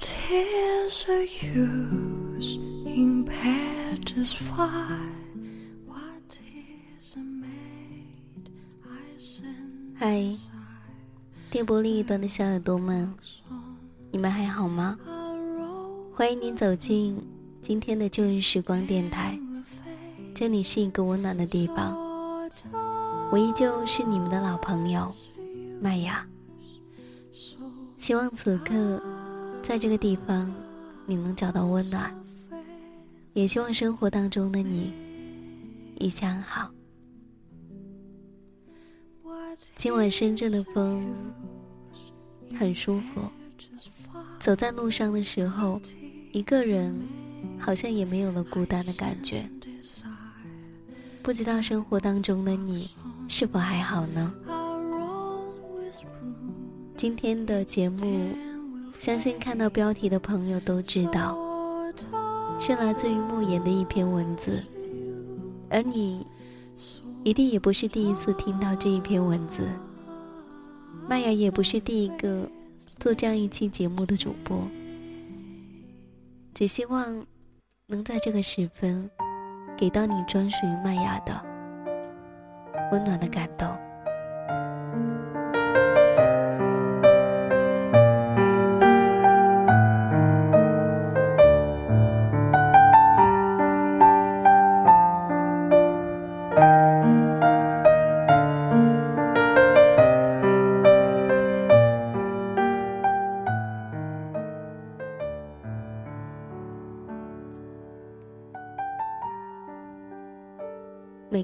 What is are use in pages fly? What is a maid I send 嗨，电波另一端的小耳朵们，你们还好吗？欢迎您走进今天的旧日时光电台，这里是一个温暖的地方，我依旧是你们的老朋友麦雅。希望此刻在这个地方你能找到温暖，也希望生活当中的你一切安好。今晚深圳的风很舒服，走在路上的时候，一个人好像也没有了孤单的感觉。不知道生活当中的你是否还好呢？今天的节目，相信看到标题的朋友都知道，是来自于莫言的一篇文字，而你一定也不是第一次听到这一篇文字。麦雅也不是第一个做这样一期节目的主播，只希望能在这个时分，给到你专属于麦雅的温暖的感动。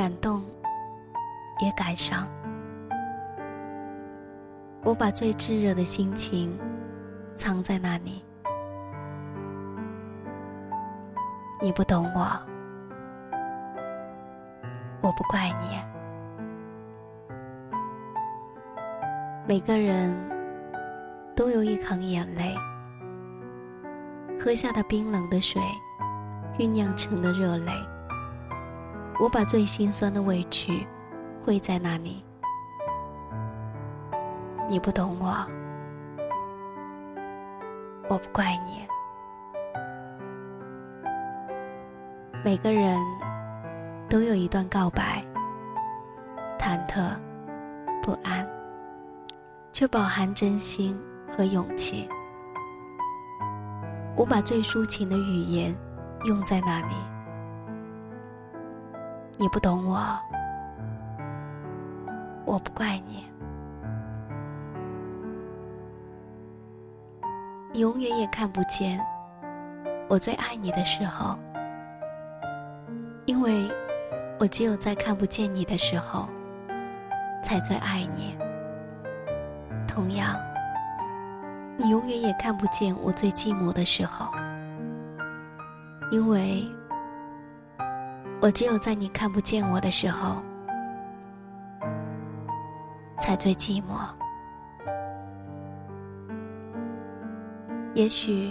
感动，也感伤。我把最炙热的心情藏在那里，你不懂我，我不怪你。每个人都有一行眼泪，喝下的冰冷的水，酝酿成的热泪。我把最心酸的委屈汇在那里，你不懂我，我不怪你。每个人都有一段告白，忐忑、不安，却饱含真心和勇气。我把最抒情的语言用在那里。你不懂我，我不怪你。你永远也看不见我最爱你的时候，因为我只有在看不见你的时候，才最爱你。同样，你永远也看不见我最寂寞的时候，因为。我只有在你看不见我的时候，才最寂寞。也许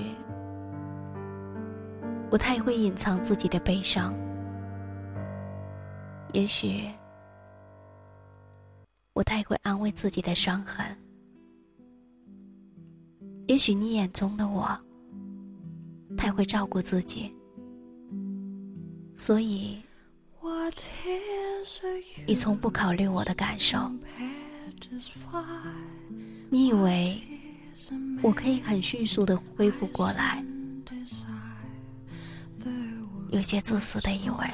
我太会隐藏自己的悲伤，也许我太会安慰自己的伤痕，也许你眼中的我太会照顾自己。所以你从不考虑我的感受。你以为我可以很迅速的恢复过来。有些自私的以为，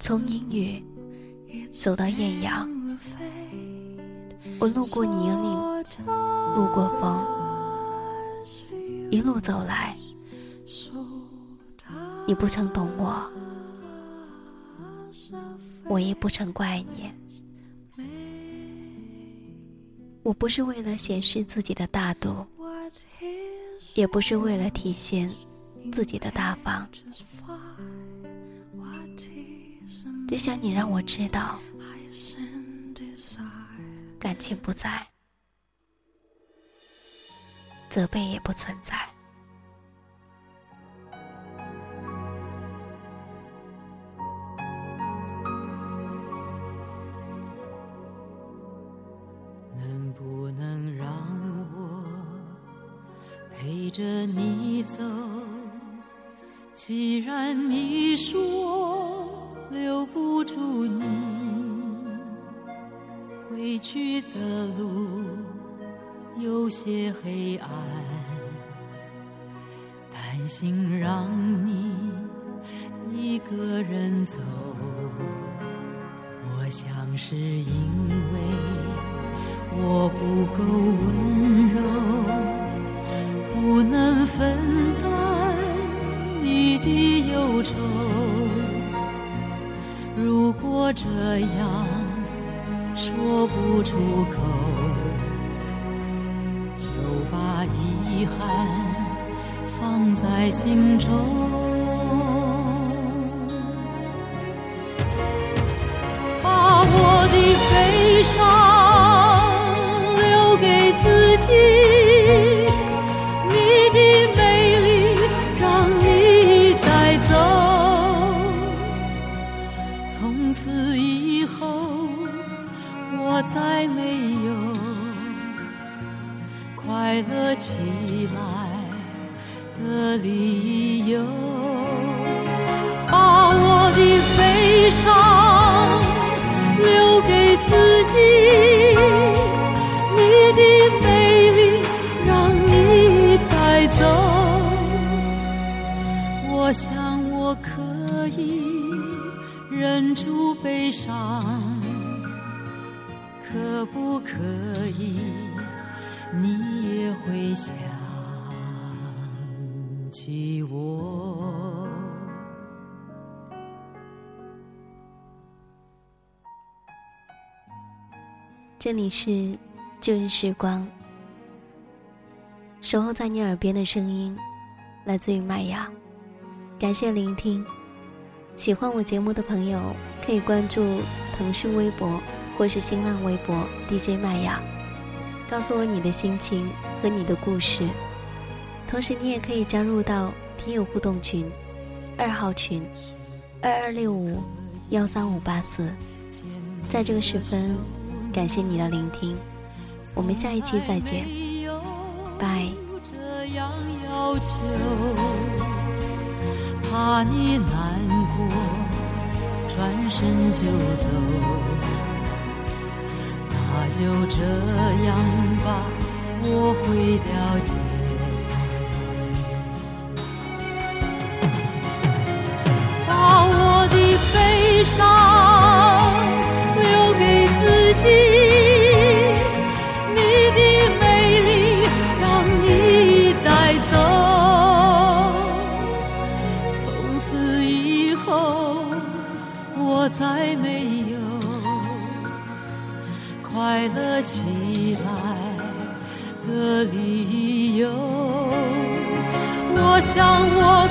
从阴雨走到艳阳，我路过泥泞，路过风，一路走来，你不曾懂我，我也不曾怪你。我不是为了显示自己的大度，也不是为了体现自己的大方，只想你让我知道，感情不在，责备也不存在。不住你，回去的路有些黑暗，担心让你一个人走，我想是因为我不够温柔。我这样说不出口，就把遗憾放在心中，把我的悲伤再没有快乐起来的理由，把我的悲伤留给自己，你的美丽让你带走。我想我可以忍住悲伤。可不可以？你也会想起我。这里是旧日时光，守候在你耳边的声音，来自于麦芽。感谢聆听，喜欢我节目的朋友可以关注腾讯微博。或是新浪微博 DJ 麦雅，告诉我你的心情和你的故事。同时，你也可以加入到听友互动群，二号群二二六五幺三五八四。在这个时分，感谢你的聆听，我们下一期再见，拜。怕你难过，转身就走。就这样吧，我会了解。把我的悲伤留给自己，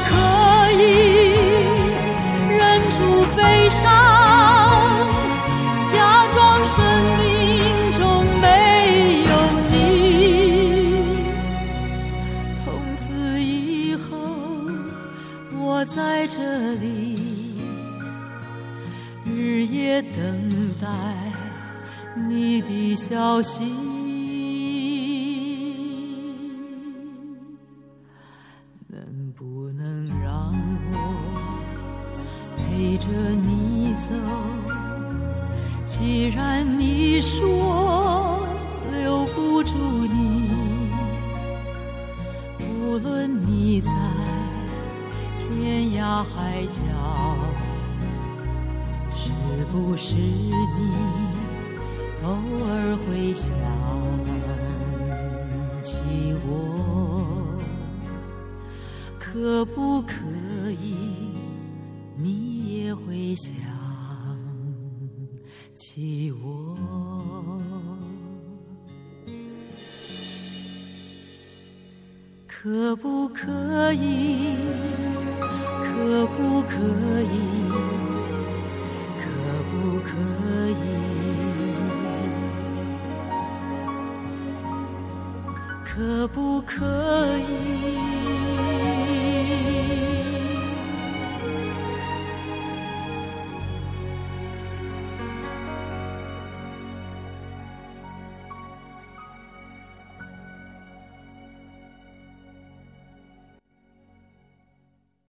可以忍住悲伤，假装生命中没有你。从此以后，我在这里日夜等待。你的消息，无论你在天涯海角，是不是你偶尔会想起我？可不可以，你也会想起我？可不可以？可不可以？可不可以？可不可以？